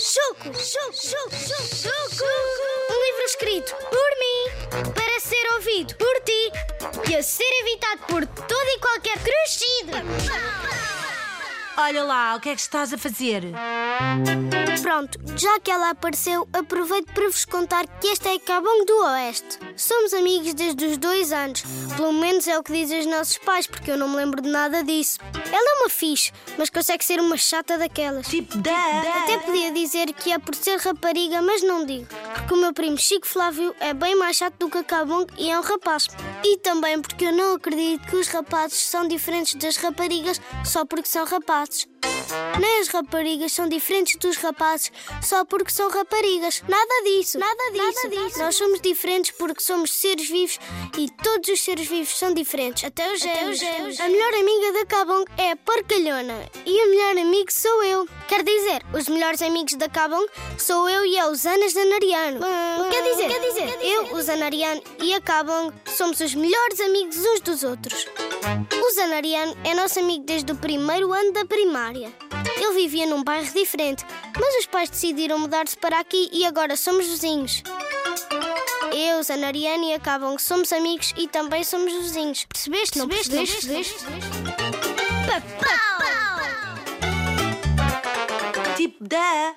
Chuco, chuco, chuco, chuco. Um livro escrito por mim, para ser ouvido por ti e a ser evitado por todo e qualquer crescido. Olha lá, o que é que estás a fazer? Pronto, já que ela apareceu, aproveito para vos contar que este é Cabong do Oeste. Somos amigos desde os dois anos. Pelo menos é o que dizem os nossos pais, porque eu não me lembro de nada disso. Ela é uma fixe, mas consegue ser uma chata daquelas. Tipo, da. Até podia dizer que é por ser rapariga, mas não digo. Porque o meu primo Chico Flávio é bem mais chato do que a Cabong e é um rapaz. E também porque eu não acredito que os rapazes são diferentes das raparigas só porque são rapazes. Nem as raparigas são diferentes dos rapazes só porque são raparigas. Nada disso. Nada disso. Nada disso. Nós somos diferentes porque somos seres vivos e todos os seres vivos são diferentes. Até os gêmeos. A melhor amiga da Cabong é a Porcalhona e o melhor amigo sou eu. Quer dizer, os melhores amigos da Cabong sou eu e a Usana Zanariano. Quer dizer, quer dizer, eu, o Zanariano e a Cabong somos os melhores amigos uns dos outros. O Zanariano é nosso amigo desde o primeiro ano da primária. Ele vivia num bairro diferente, mas os pais decidiram mudar-se para aqui e agora somos vizinhos. Eu, Zanariano e a Cabong somos amigos e também somos vizinhos. Percebeste? Não percebeste? percebeste? Tipo, da.